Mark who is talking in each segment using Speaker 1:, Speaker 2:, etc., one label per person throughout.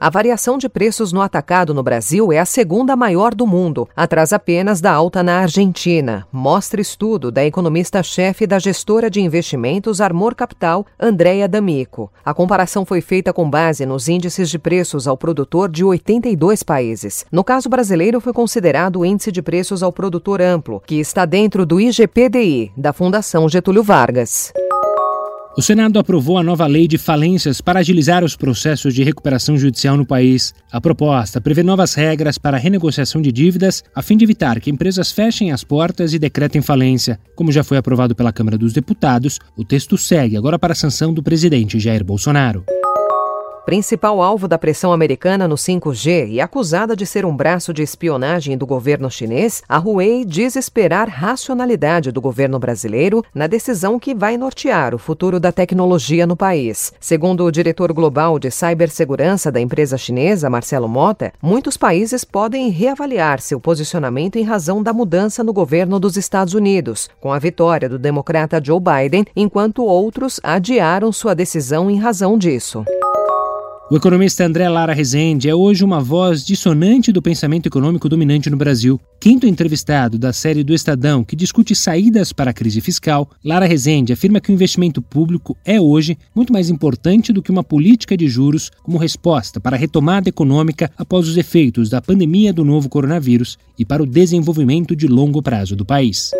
Speaker 1: A variação de preços no atacado no Brasil é a segunda maior do mundo, atrás apenas da alta na Argentina, mostra estudo da economista-chefe da gestora de investimentos Armor Capital, Andréa D'Amico. A comparação foi feita com base nos índices de preços ao produtor de 82 países. No caso brasileiro, foi considerado o índice de preços ao produtor amplo, que está dentro do IGPDI, da Fundação Getúlio Vargas.
Speaker 2: O Senado aprovou a nova lei de falências para agilizar os processos de recuperação judicial no país. A proposta prevê novas regras para a renegociação de dívidas, a fim de evitar que empresas fechem as portas e decretem falência. Como já foi aprovado pela Câmara dos Deputados, o texto segue agora para a sanção do presidente Jair Bolsonaro
Speaker 1: principal alvo da pressão americana no 5G e acusada de ser um braço de espionagem do governo chinês, a Huawei diz esperar racionalidade do governo brasileiro na decisão que vai nortear o futuro da tecnologia no país. Segundo o diretor global de cibersegurança da empresa chinesa, Marcelo Mota, muitos países podem reavaliar seu posicionamento em razão da mudança no governo dos Estados Unidos, com a vitória do democrata Joe Biden, enquanto outros adiaram sua decisão em razão disso.
Speaker 2: O economista André Lara Rezende é hoje uma voz dissonante do pensamento econômico dominante no Brasil. Quinto entrevistado da série do Estadão que discute saídas para a crise fiscal, Lara Rezende afirma que o investimento público é hoje muito mais importante do que uma política de juros como resposta para a retomada econômica após os efeitos da pandemia do novo coronavírus e para o desenvolvimento de longo prazo do país.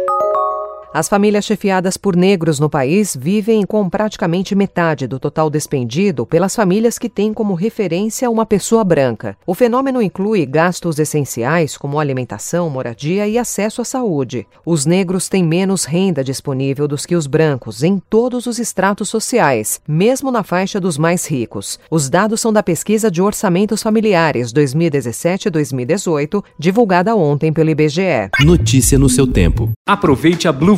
Speaker 1: As famílias chefiadas por negros no país vivem com praticamente metade do total despendido pelas famílias que têm como referência uma pessoa branca. O fenômeno inclui gastos essenciais como alimentação, moradia e acesso à saúde. Os negros têm menos renda disponível dos que os brancos em todos os estratos sociais, mesmo na faixa dos mais ricos. Os dados são da pesquisa de orçamentos familiares 2017-2018, divulgada ontem pelo IBGE.
Speaker 3: Notícia no seu tempo.
Speaker 4: Aproveite a Blue